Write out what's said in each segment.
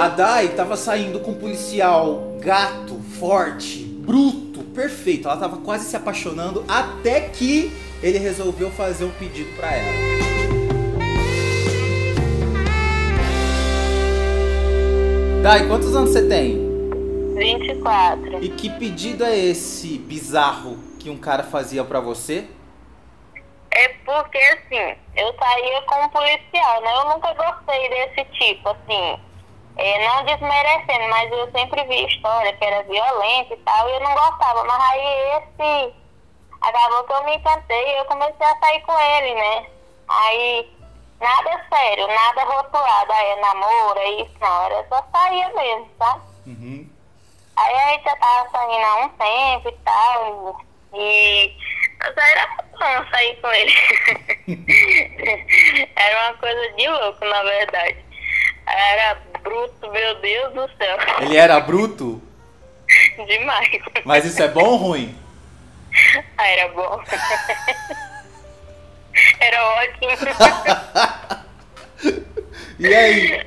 A Dai tava saindo com um policial gato, forte, bruto, perfeito. Ela tava quase se apaixonando até que ele resolveu fazer um pedido pra ela. Dai, quantos anos você tem? 24. E que pedido é esse bizarro que um cara fazia pra você? É porque, assim, eu saía com um policial, né? Eu nunca gostei desse tipo, assim. É, não desmerecendo, mas eu sempre vi história que era violenta e tal, e eu não gostava. Mas aí esse acabou que eu me encantei e eu comecei a sair com ele, né? Aí nada sério, nada rotulado, aí é namoro, é isso, não, era só saía mesmo, tá? Uhum. Aí a gente já tava saindo há um tempo e tal, e mas era bom sair com ele. era uma coisa de louco, na verdade. Era bruto, meu Deus do céu. Ele era bruto? Demais. Mas isso é bom ou ruim? Ah, era bom. era ótimo. E aí?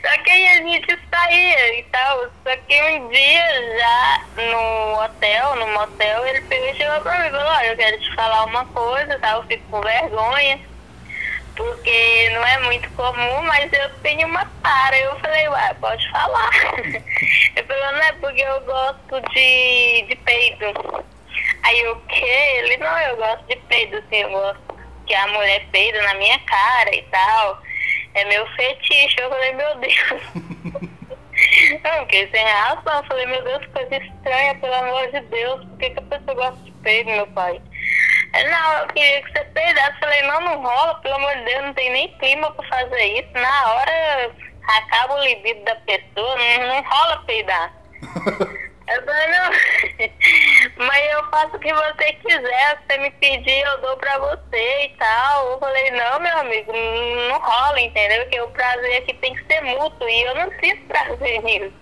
Só que aí a gente saía e tal. Só que um dia já no hotel, no motel, ele pegou e chegou pra mim e falou, olha, eu quero te falar uma coisa, tá? Eu fico com vergonha. Porque não é muito comum, mas eu tenho uma para. Eu falei, ué, pode falar. Ele falou, não é porque eu gosto de, de peido. Aí o quê? Ele, não, eu gosto de peido, assim, eu gosto que a mulher peida na minha cara e tal. É meu fetiche. Eu falei, meu Deus. Não, fiquei sem reação. Eu falei, meu Deus, que coisa estranha, pelo amor de Deus. Por que, que a pessoa gosta de peido, meu pai? Não, eu queria que você peidasse. Eu falei, não, não rola, pelo amor de Deus, não tem nem clima pra fazer isso. Na hora acaba o libido da pessoa, não, não rola peidar. Eu falei, não, mas eu faço o que você quiser, se você me pedir, eu dou pra você e tal. Eu falei, não, meu amigo, não rola, entendeu? Porque o prazer aqui tem que ser mútuo e eu não sinto prazer nisso.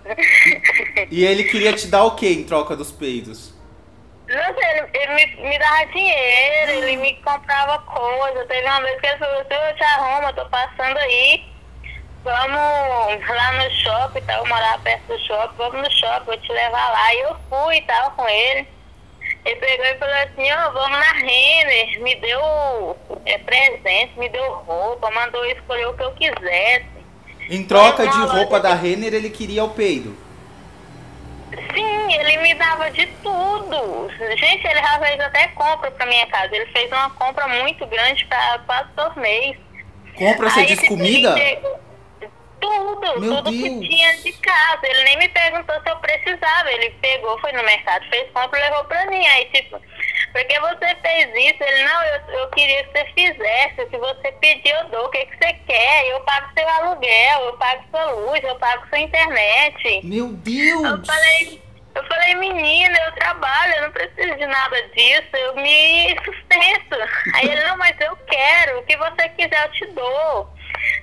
E ele queria te dar o que em troca dos peidos? Não sei, ele, ele me, me dava dinheiro, ele me comprava coisa. Teve uma vez que ele falou assim, eu te arrumo, tô passando aí. Vamos lá no shopping e tal, eu morava perto do shopping, vamos no shopping, vou te levar lá. E eu fui e tal com ele. Ele pegou e falou assim, ó, vamos na Renner, me deu é, presente, me deu roupa, mandou eu escolher o que eu quisesse. Em troca de roupa da Renner, ele queria o peido. Sim, ele me dava de tudo. Gente, ele já fez até compra pra minha casa. Ele fez uma compra muito grande pra quase todo mês. Compra, você diz comida? Tudo, Meu tudo Deus. que tinha de casa. Ele nem me perguntou se eu precisava. Ele pegou, foi no mercado, fez compra e levou pra mim. Aí, tipo, porque você fez isso? Ele, não, eu, eu queria que você fizesse. Se você pedir, eu dou. O que, que você quer? Eu pago seu aluguel, eu pago sua luz, eu pago sua internet. Meu Eu Deus! falei, eu falei, menina, eu trabalho, eu não preciso de nada disso, eu me sustento. Aí ele, não, mas eu quero, o que você quiser eu te dou.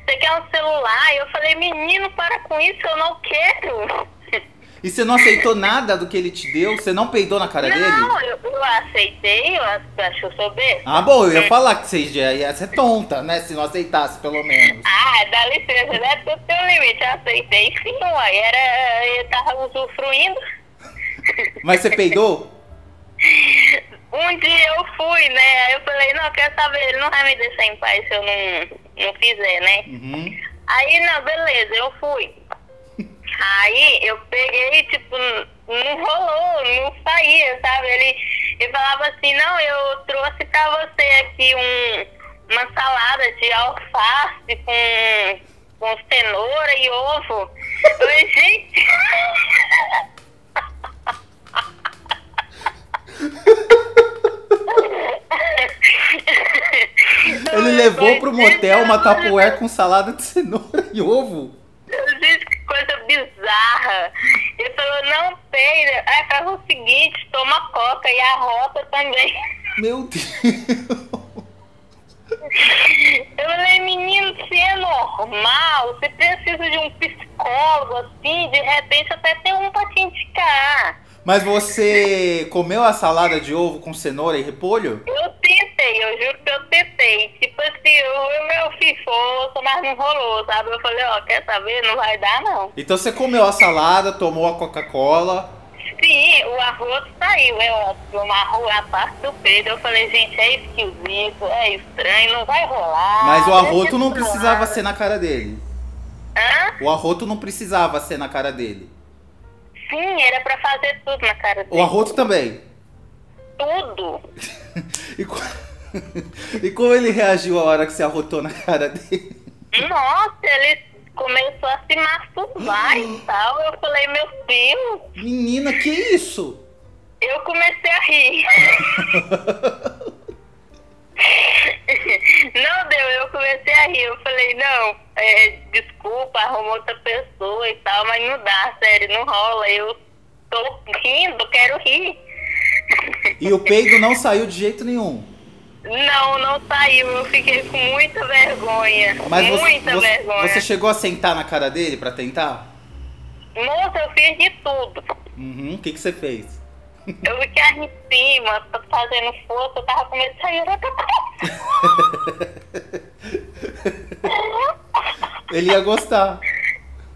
Você quer um celular? Eu falei, menino, para com isso, eu não quero. E você não aceitou nada do que ele te deu? Você não peidou na cara dele? Não, eu, eu aceitei, eu acho que eu sou besta. Ah, bom, eu ia falar que você já ia ser tonta, né? Se não aceitasse, pelo menos. Ah, dá licença, né? Tudo tem um limite, eu aceitei sim, uai, era, eu tava usufruindo. Mas você peidou? Um dia eu fui, né? Aí eu falei, não, quer saber, ele não vai me deixar em paz se eu não, não fizer, né? Uhum. Aí, não, beleza, eu fui. Aí eu peguei, tipo, não rolou, não saía, sabe? Ele, ele falava assim, não, eu trouxe pra você aqui um, uma salada de alface com, com cenoura e ovo. Eu falei, gente. pro motel uma tapuer com salada de cenoura e ovo. Gente, que coisa bizarra. Ele falou, não peida. Aí faz o seguinte, toma coca e a rota também. Meu Deus. Eu falei, menino, você é normal, você precisa de um psicólogo, assim, de repente até tem um pra te indicar. Mas você comeu a salada de ovo com cenoura e repolho? Eu tentei, eu juro que eu tentei. Tipo assim, o meu ficou, mas não rolou, sabe? Eu falei, ó, quer saber? Não vai dar, não. Então você comeu a salada, tomou a Coca-Cola. Sim, o arroz saiu, é uma arroz, a parte do peito. Eu falei, gente, é esquisito, é estranho, não vai rolar. Mas o arroto não precisava ser na cara dele. Hã? O arroto não precisava ser na cara dele. Sim, era pra fazer tudo na cara dele. O arroto também. Tudo. E, co- e como ele reagiu a hora que você arrotou na cara dele? Nossa, ele começou a se masturbar e tal. Eu falei, meu Deus, Menina, que isso? eu comecei a rir. Não deu, eu comecei a rir. Eu falei, não, é, desculpa, arruma outra pessoa e tal, mas não dá, sério, não rola. Eu tô rindo, quero rir. E o peido não saiu de jeito nenhum. Não, não saiu. Eu fiquei com muita vergonha. Mas muita você, vergonha. você chegou a sentar na cara dele pra tentar? Moça, eu fiz de tudo. Uhum. O que, que você fez? Eu fiquei aqui em cima, tô fazendo força, eu tava com medo de sair outra Ele ia gostar.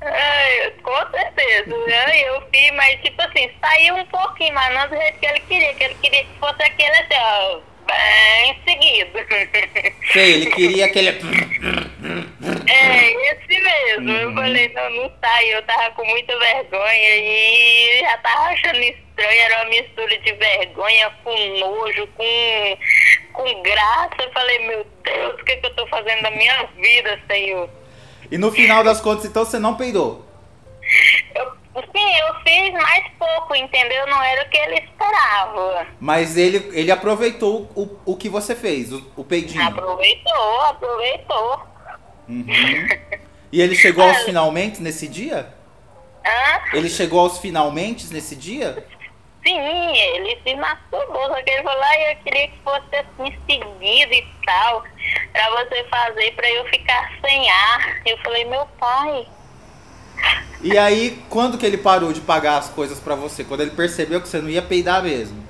Ai, com certeza. Ai, Eu fiz, mas tipo assim, saiu um pouquinho, mas não do jeito que ele queria, que ele queria que fosse aquele assim, ó, bem seguido. Sei, ele queria aquele. É, esse mesmo. Eu Uhum. falei, não, não saiu, eu tava com muita vergonha e já tava achando estranho, era uma mistura de vergonha com nojo, com, com graça. Eu falei, meu Deus, o que, que eu tô fazendo da minha vida, Senhor? E no final das contas, então, você não peidou. Sim, eu fiz mais pouco, entendeu? Não era o que ele esperava. Mas ele, ele aproveitou o, o que você fez, o, o peidinho. Aproveitou, aproveitou. Uhum. E ele chegou aos finalmente nesse dia? Hã? Ele chegou aos finalmente nesse dia? Sim, ele se masturbou, só que ele falou, ah, eu queria que fosse assim seguido e tal, pra você fazer, pra eu ficar sem ar. Eu falei, meu pai, E aí, quando que ele parou de pagar as coisas pra você? Quando ele percebeu que você não ia peidar mesmo?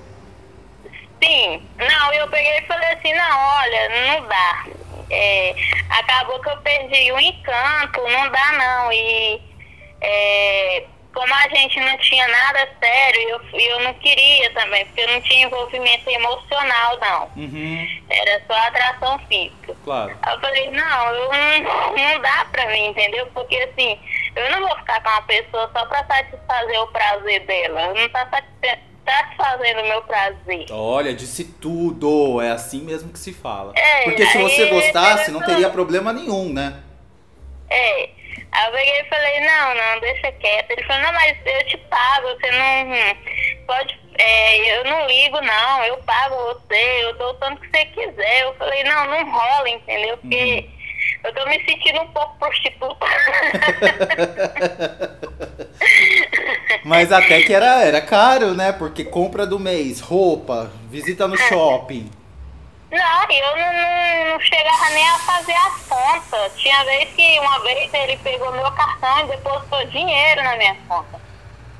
sim, não, eu peguei e falei assim, não, olha, não dá. É, acabou que eu perdi o encanto, não dá não. E é, como a gente não tinha nada sério, eu, eu não queria também, porque eu não tinha envolvimento emocional, não. Uhum, Era só atração física. claro. Eu falei, não, eu não, não dá pra mim, entendeu? Porque assim, eu não vou ficar com uma pessoa só pra satisfazer o prazer dela. Eu não tá satisfazendo o meu prazer. Olha, disse tudo. É assim mesmo que se fala. É, Porque se você gostasse, não teria problema nenhum, né? É. Aí eu peguei e falei, não, não, deixa quieto. Ele falou, não, mas eu te pago, você não pode. É, eu não ligo, não, eu pago você, eu dou o tanto que você quiser. Eu falei, não, não rola, entendeu? Porque eu tô me sentindo um pouco prostituta. Mas até que era, era caro, né? Porque compra do mês, roupa, visita no shopping. Não, eu não, não, não chegava nem a fazer as contas. Tinha vez que uma vez ele pegou meu cartão e depositou dinheiro na minha conta.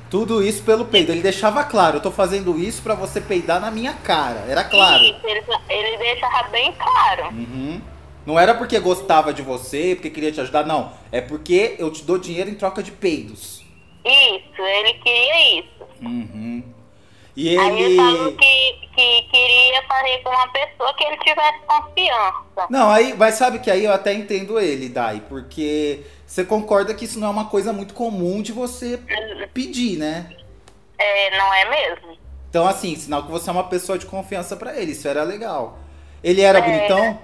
Tudo isso pelo peido. Ele deixava claro, eu tô fazendo isso pra você peidar na minha cara. Era claro. Isso, ele, ele deixava bem claro. Uhum. Não era porque gostava de você, porque queria te ajudar, não. É porque eu te dou dinheiro em troca de peidos. Isso, ele queria isso. Uhum. E Aí ele falou ele. que, que queria fazer com uma pessoa que ele tivesse confiança. Não, aí, mas sabe que aí eu até entendo ele, Dai, porque você concorda que isso não é uma coisa muito comum de você pedir, né? É, não é mesmo? Então, assim, sinal que você é uma pessoa de confiança pra ele, isso era legal. Ele era É. bonitão?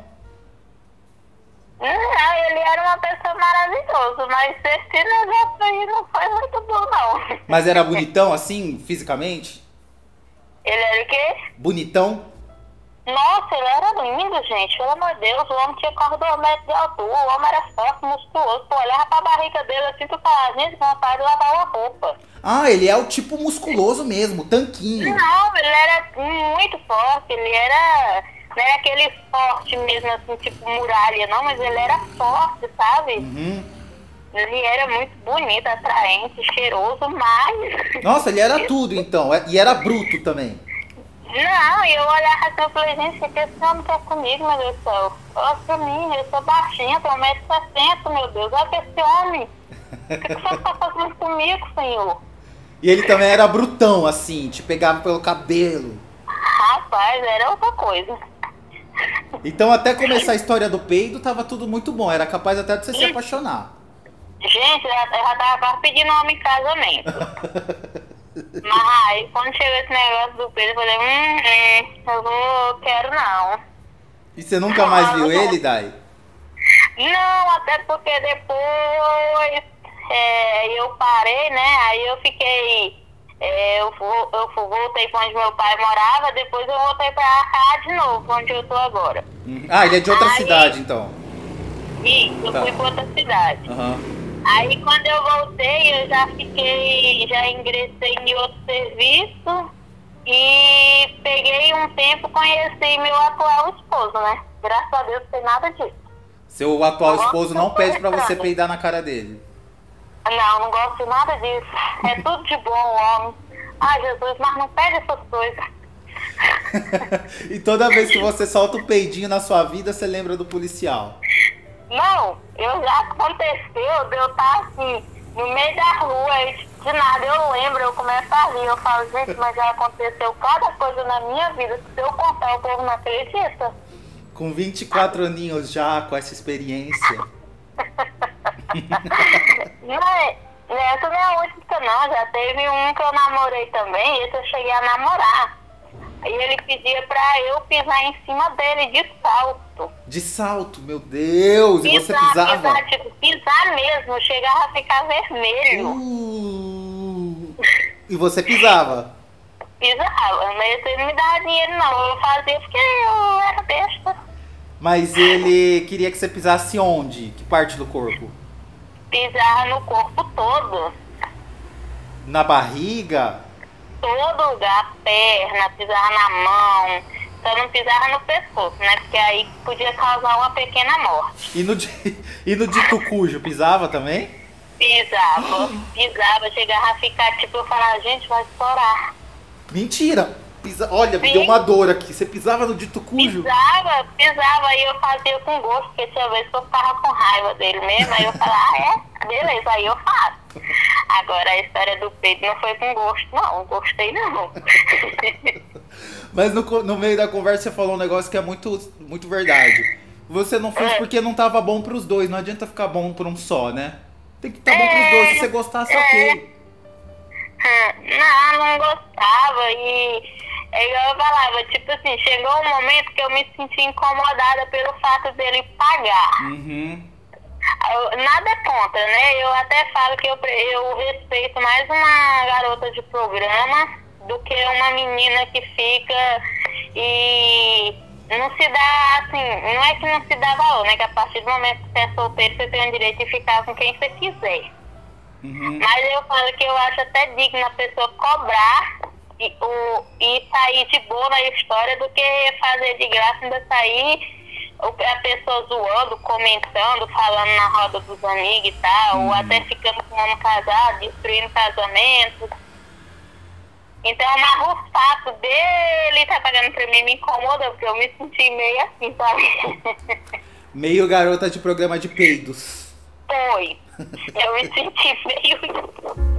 Não, ele era uma pessoa maravilhosa, mas esse negócio aí não foi muito bom, não. Mas era bonitão, assim, fisicamente? Ele era o quê? Bonitão? Nossa, ele era lindo, gente. Pelo amor de Deus, o homem tinha quase dois metros de altura. O homem era forte, musculoso. Tu olhava pra barriga dele assim, tu falava, gente, vontade de lavar uma roupa. Ah, ele é o tipo musculoso mesmo, tanquinho. Não, ele era muito forte. Ele era... Não era aquele forte mesmo, assim, tipo muralha, não. Mas ele era forte, sabe? Uhum. Ele era muito bonito, atraente, cheiroso, mas... Nossa, ele era tudo então. é- E era bruto também. Não, e eu olhava assim e falei, gente, o que esse homem quer comigo, meu Deus do céu? Olha pra mim, eu sou baixinha, tenho 1,60m, meu Deus, olha pra esse homem. O que, que você tá fazendo comigo, senhor? E ele também era brutão, assim, te pegava pelo cabelo. Rapaz, era outra coisa. Então até começar a história do peido tava tudo muito bom, era capaz até de você se Isso. apaixonar. Gente, eu já, eu já tava quase pedindo homem em casamento. Mas aí, quando chegou esse negócio do Pedro, eu falei, hum, hum, eu não quero não. E você nunca mais viu ele, Dai? Não, até porque depois é, eu parei, né? Aí eu fiquei. É, eu, vo- eu voltei pra onde meu pai morava, depois eu voltei pra cá de novo, onde eu tô agora. Uhum. Ah, ele é de outra Aí- cidade, então. E eu Tá. fui pra outra cidade. Aham. Aí quando eu voltei, eu já fiquei, já ingressei em outro serviço e peguei um tempo, conheci meu atual esposo, né? Graças a Deus não tem nada disso. Seu atual esposo não pede pra você peidar na cara dele. Não, não gosto de nada disso. É tudo de bom, homem. Ai, Jesus, mas não pede essas coisas. e toda vez que você solta um peidinho na sua vida, você lembra do policial. Não, eu já aconteceu de eu estar assim, no meio da rua, e de nada eu lembro, eu começo a rir. Eu falo, gente, mas já aconteceu cada coisa na minha vida. Se eu contar, o povo não acredita. Com 24 aninhos já, com essa experiência. Não é, essa não é a única, não. Já teve um que eu namorei também, esse eu cheguei a namorar. E ele pedia pra eu pisar em cima dele de salto. De salto, meu Deus! E você pisava? pisar, tipo, pisar mesmo, chegava a ficar vermelho. Uh, e você pisava? Pisava, mas ele não me dava dinheiro não. Eu fazia porque eu era besta. Mas ele queria que você pisasse onde? Que parte do corpo? Pisava no corpo todo. Na barriga? Todo lugar, perna, pisava na mão. Só não pisava no pescoço, né? Porque aí podia causar uma pequena morte. E no de, e no de tucujo, pisava também? Pisava, pisava, chegava a ficar tipo, eu falava, gente, vai estourar. Mentira! Pisa, olha, me Sim. deu uma dor aqui. Você pisava no de tucujo? Pisava, pisava, aí eu fazia com gosto, porque tinha vez que eu ficava com raiva dele mesmo, aí eu falava, ah, é? Beleza, aí eu faço. Agora a história do peito não foi com gosto, não, gostei não. Mas no, no meio da conversa você falou um negócio que é muito, muito verdade. Você não fez É. porque não tava bom pros dois. Não adianta ficar bom por um só, né? Tem que estar bom pros dois. Se você gostasse, ok. Não, não gostava e é igual eu falava, tipo assim, chegou um momento que eu me senti incomodada pelo fato dele pagar. Uhum. Eu- Nada contra, né? Eu até falo que eu, eu respeito mais uma garota de programa do que uma menina que fica e não se dá, assim, não é que não se dá valor, né? Que a partir do momento que você é solteiro, você tem o direito de ficar com quem você quiser. Uhum. Mas eu falo que eu acho até digno a pessoa cobrar e, o, e sair de boa na história do que fazer de graça ainda sair o- a pessoa zoando, comentando, falando na roda dos amigos e tal, ou até ficando com um homem casado, destruindo casamento. Então, mas o fato dele estar pagando pra mim me incomoda, porque eu me senti meio assim, sabe? Meio garota de programa de peidos. Foi. Eu me senti meio.